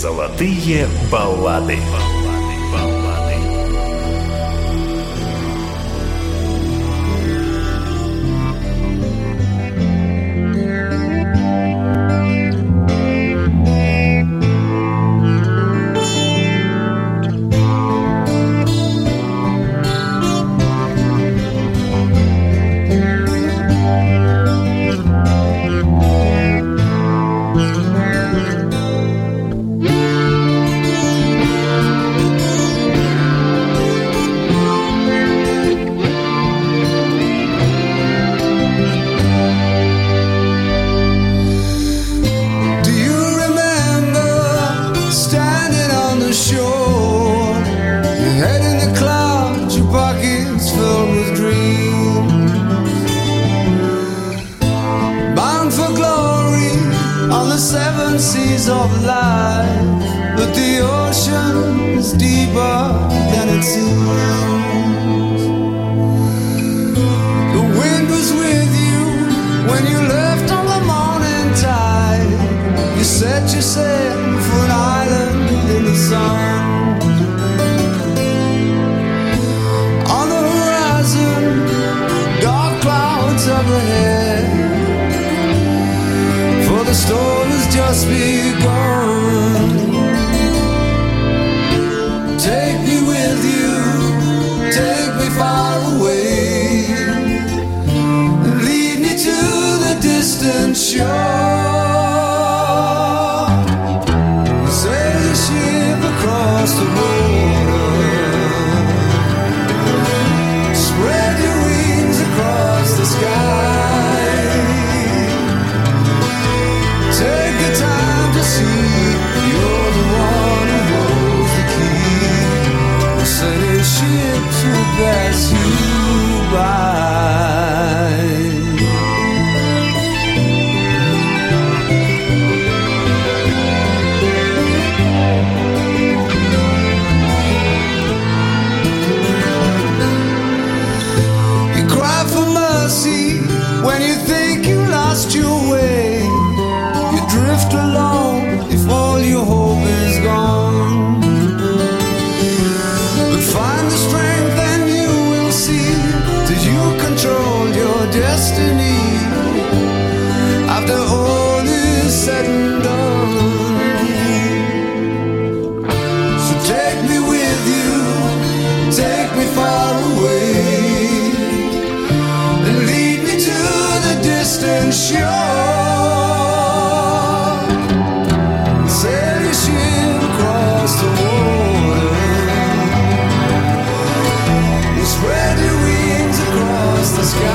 Золотые баллады. take me far away, lead me to the distant shore.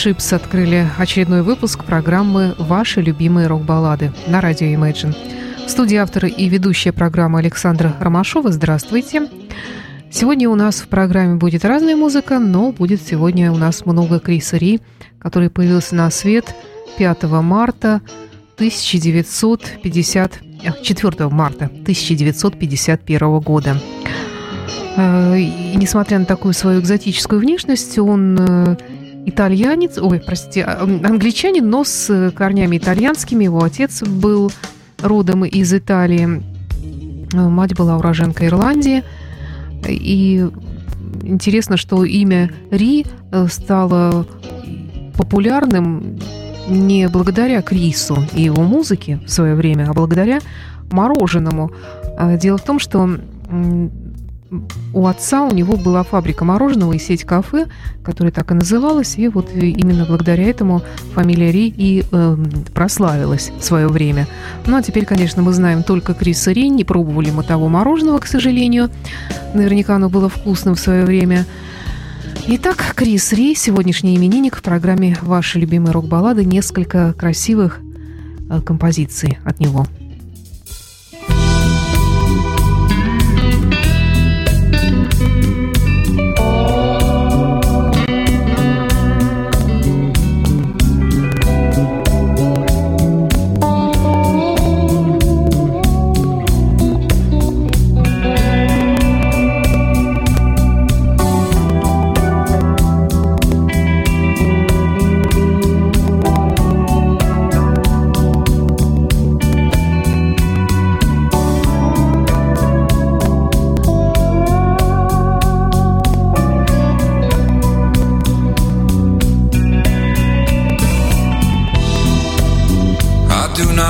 Ships открыли очередной выпуск программы «Ваши любимые рок-баллады» на радио Imagine. В студии автора и ведущая программы Александра Ромашова. Здравствуйте. Сегодня у нас в программе будет разная музыка, но будет сегодня у нас много Криса Ри, который появился на свет 5 марта 1950, 4 марта 1951 года. Э, и несмотря на такую свою экзотическую внешность, он э, итальянец, ой, простите, а, англичанин, но с корнями итальянскими. Его отец был родом из Италии, э, мать была уроженка Ирландии. И интересно, что имя Ри стало популярным не благодаря Крису и его музыке в свое время, а благодаря мороженому. Дело в том, что у отца у него была фабрика мороженого и сеть кафе, которая так и называлась, и вот именно благодаря этому фамилия Ри и э, прославилась в свое время. Ну а теперь, конечно, мы знаем только Криса Ри, не пробовали мы того мороженого, к сожалению. Наверняка оно было вкусным в свое время. Итак, Крис Ри, сегодняшний именинник в программе «Ваши любимые рок-баллады». Несколько красивых э, композиций от него –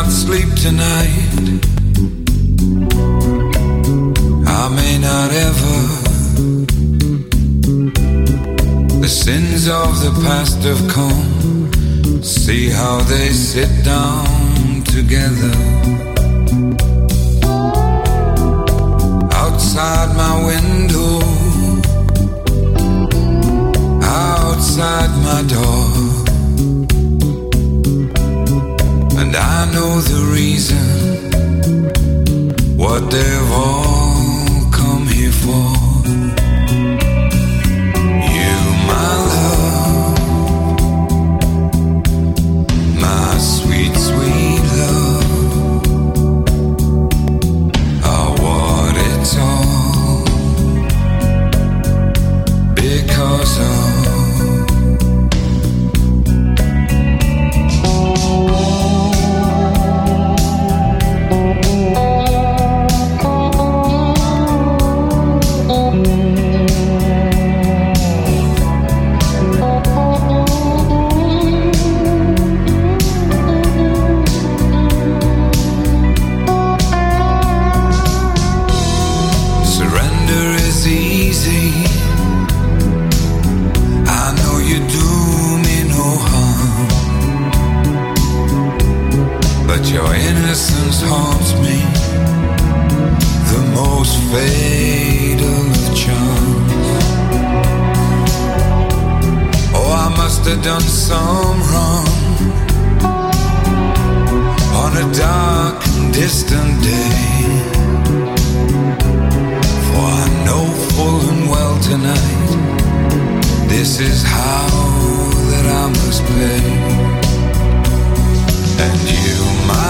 not sleep tonight. I may not ever. The sins of the past have come. See how they sit down together. Outside my window, outside my door And I know the reason what they've all come here for. fatal of chance. Oh, I must have done some wrong on a dark and distant day. For I know full and well tonight, this is how that I must play, And you, my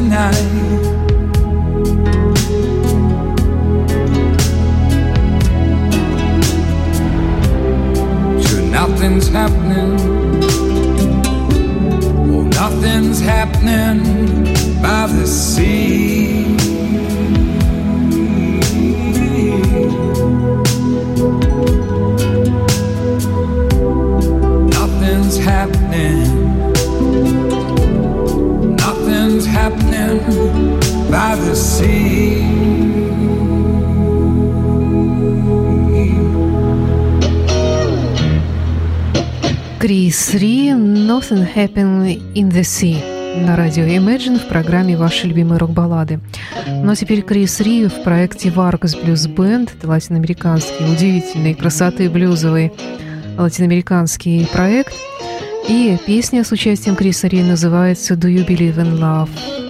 tonight. Nothing's happening. Oh, nothing's happening by the sea. Nothing's happening. By the sea. Крис Ри «Nothing Happened in the Sea» на радио Imagine в программе «Ваши любимые рок-баллады». Ну а теперь Крис Ри в проекте Vargas Blues Band. Это латиноамериканский, удивительный, красоты блюзовый латиноамериканский проект. И песня с участием Криса Ри называется «Do you believe in love?»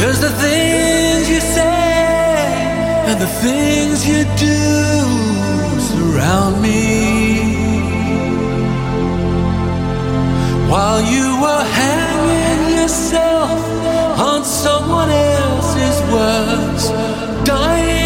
Cause the things you say and the things you do surround me. While you are hanging yourself on someone else's words, dying.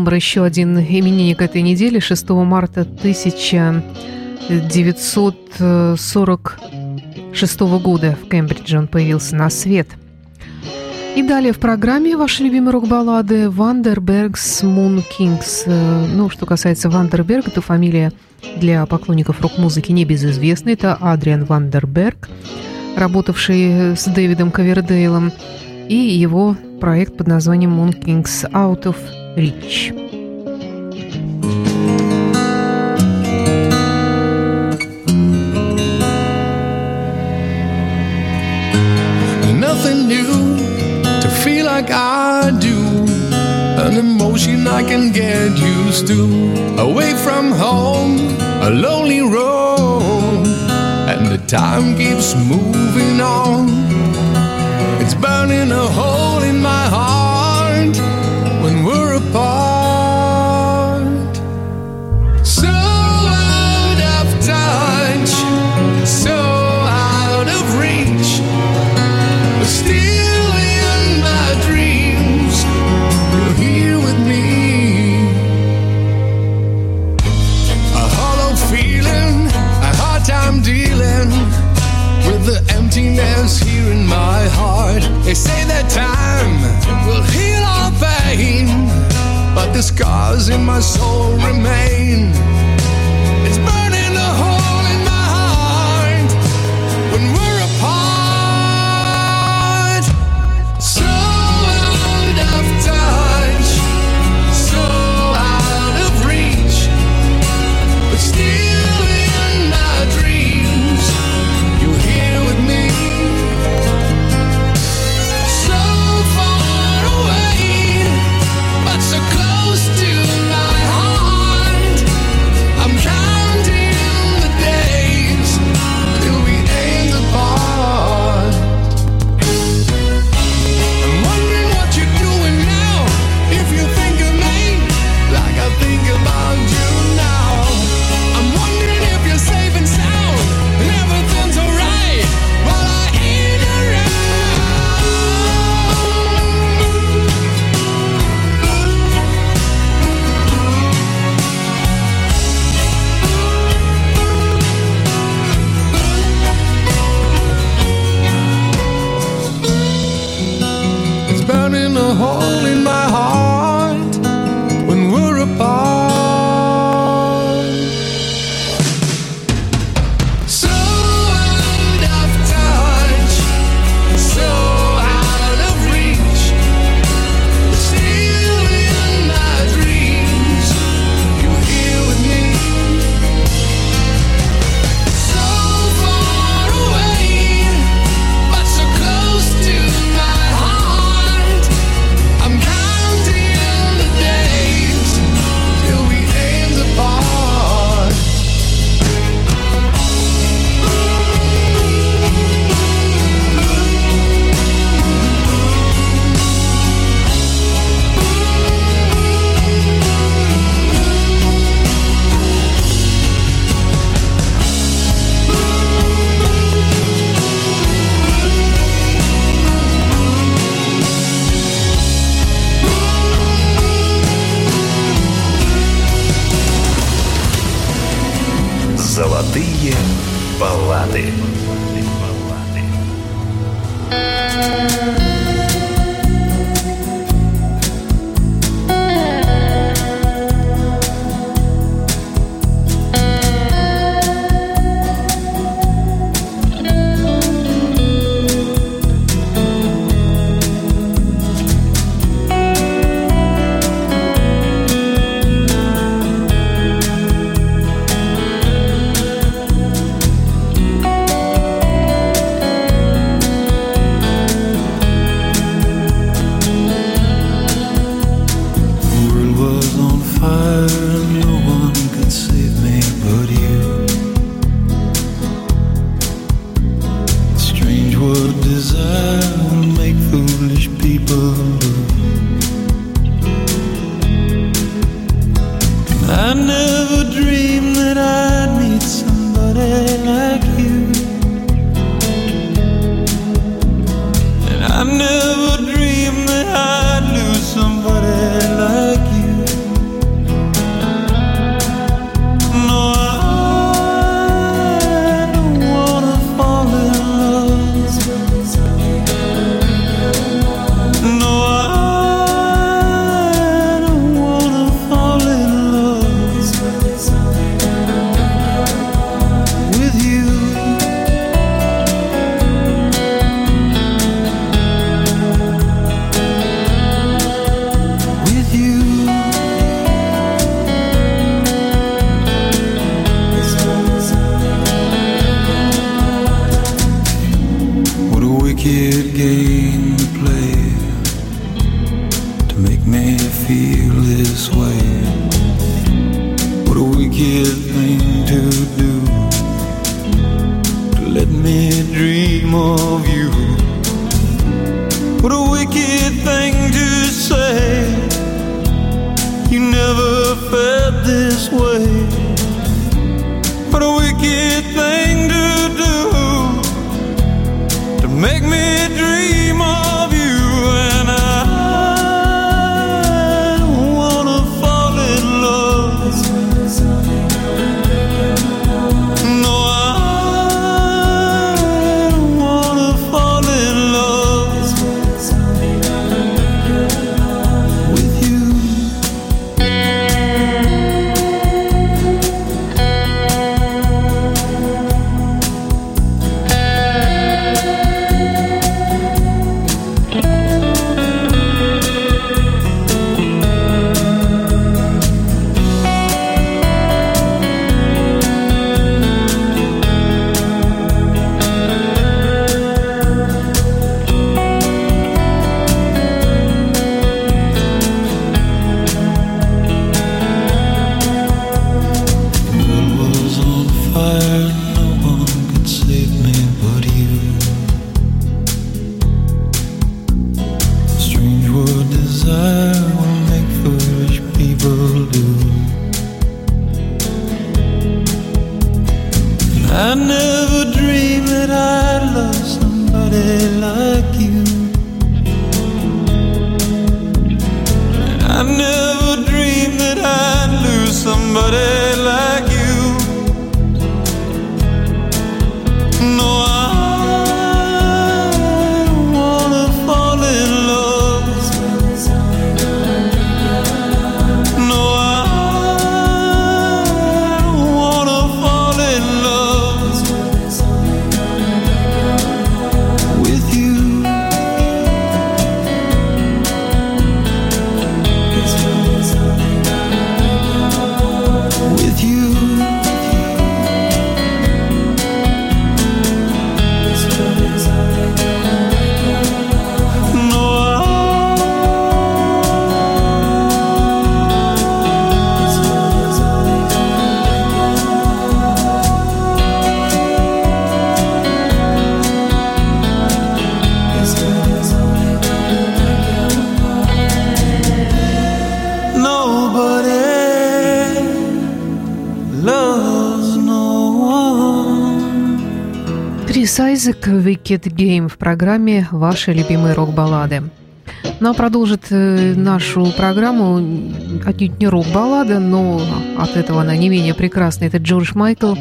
Гилмор, еще один именинник этой недели, 6 марта 1946 года в Кембридже он появился на свет. И далее в программе ваши любимые рок-баллады Vandenberg's MoonKings. Ну, что касается Вандерберга, то фамилия для поклонников рок-музыки небезызвестна. Это Адриан Вандерберг, работавший с Дэвидом Кавердейлом, и его проект под названием Moon Kings Out of Reach. Nothing new to feel like I do. An emotion I can get used to. Away from home, a lonely road. And the time keeps moving on. It's burning a hole in my heart They say that time will heal our pain, but the scars in my soul remain. Баллады. близок Wicked Game в программе «Ваши любимые рок-баллады». Но продолжит э, нашу программу отнюдь не рок-баллада, но от этого она не менее прекрасна. Это Джордж Майкл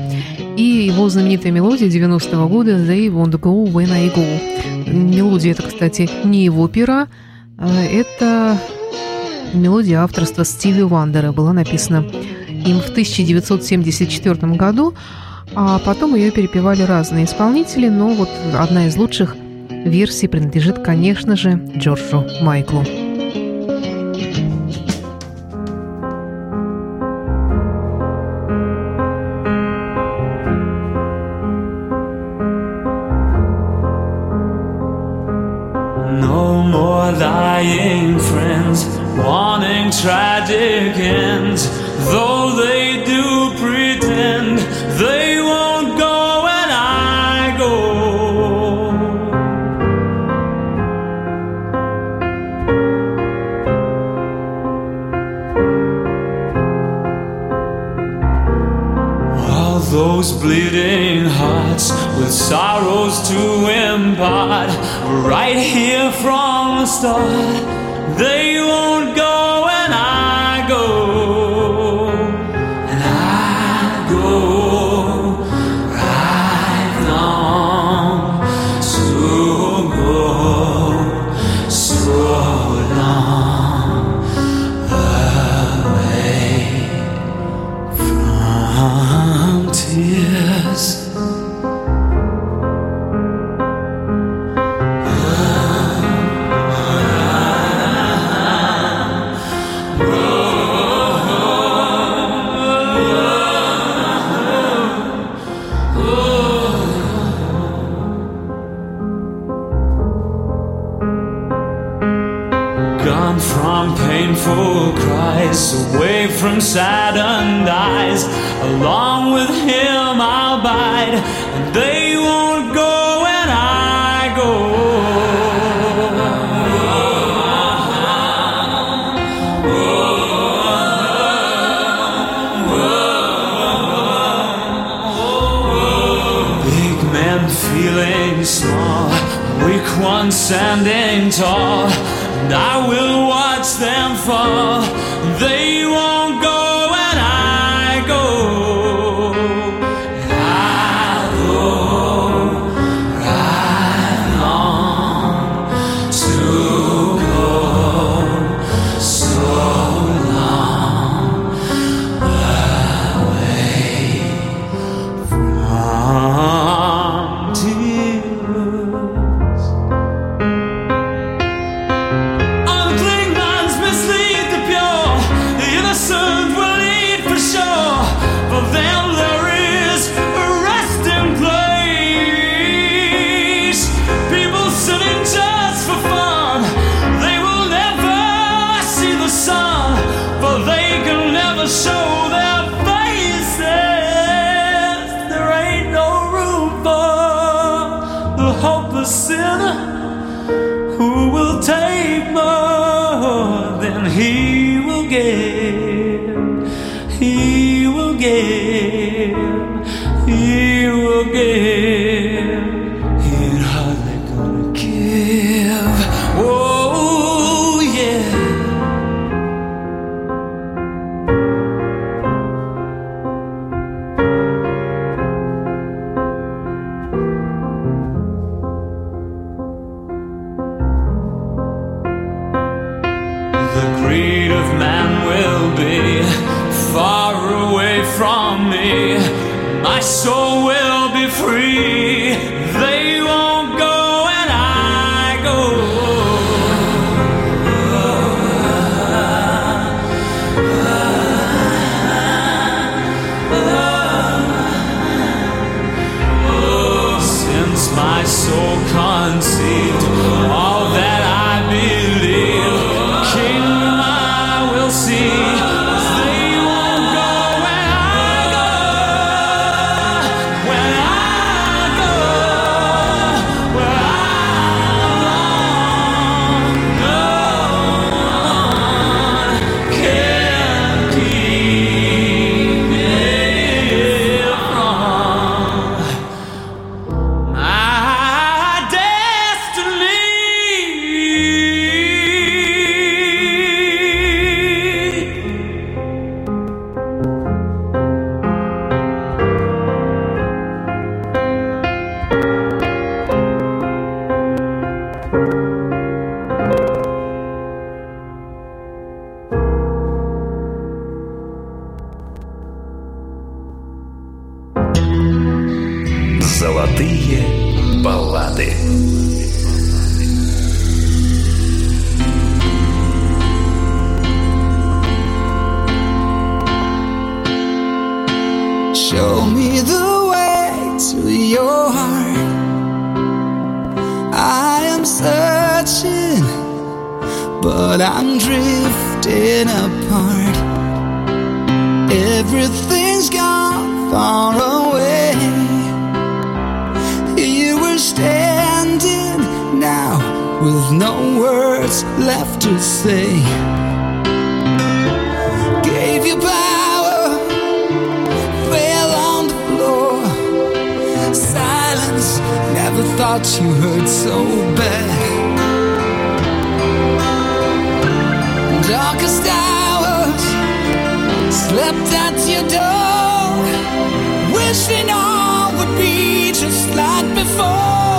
и его знаменитая мелодия 90-го года «They won't go when I go». Мелодия это, кстати, не его пера, а это мелодия авторства Стиви Вандера, была написана им в 1974 году а потом ее перепевали разные исполнители, но вот одна из лучших версий принадлежит, конечно же, Джорджу Майклу. But right here from the start. They won't go. saddened eyes along with him. with no words left to say. Gave you power, fell on the floor. Silence, never thought you hurt so bad. Darkest hours, slept at your door, wishing all would be just like before.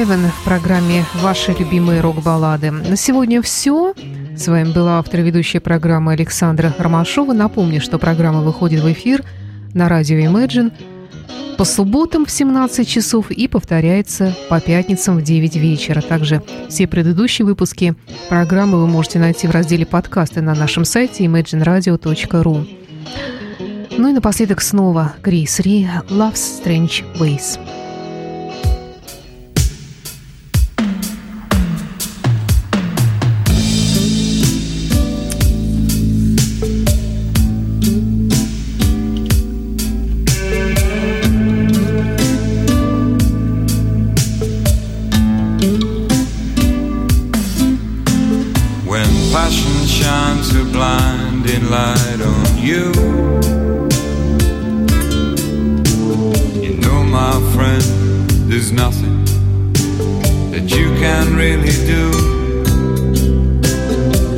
Heaven в программе «Ваши любимые рок-баллады». На сегодня все. С вами была автор ведущая программы Александра Ромашова. Напомню, что программа выходит в эфир на радио Imagine по субботам в 17 часов и повторяется по пятницам в 9 вечера. Также все предыдущие выпуски программы вы можете найти в разделе подкасты на нашем сайте imagineradio.ru. Ну и напоследок снова Крис Ри «Love's Strange Ways». There's nothing that you can really do.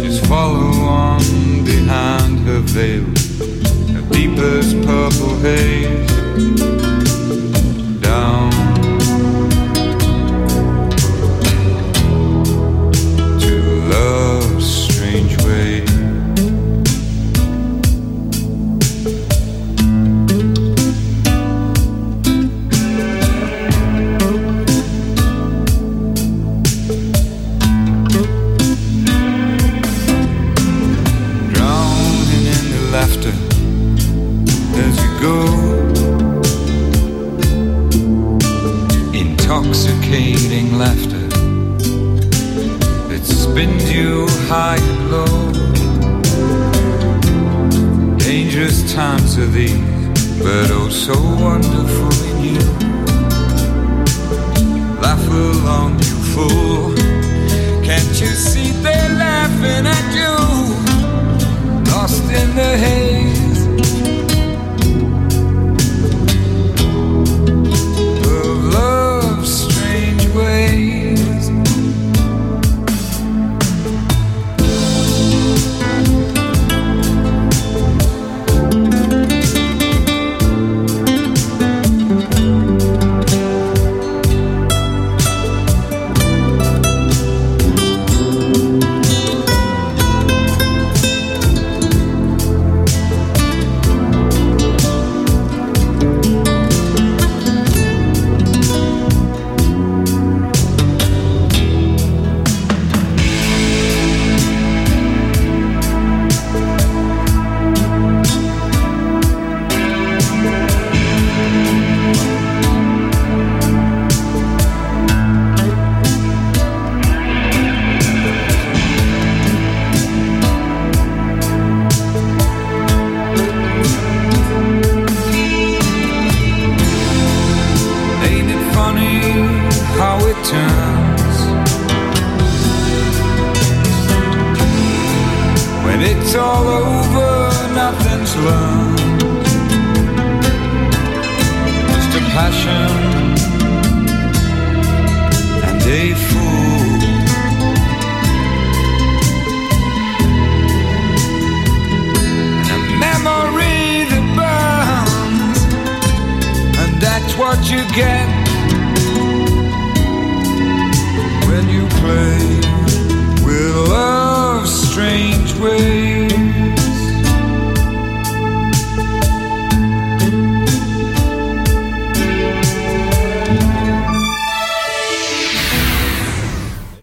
Just follow on behind her veil, her deepest purple haze.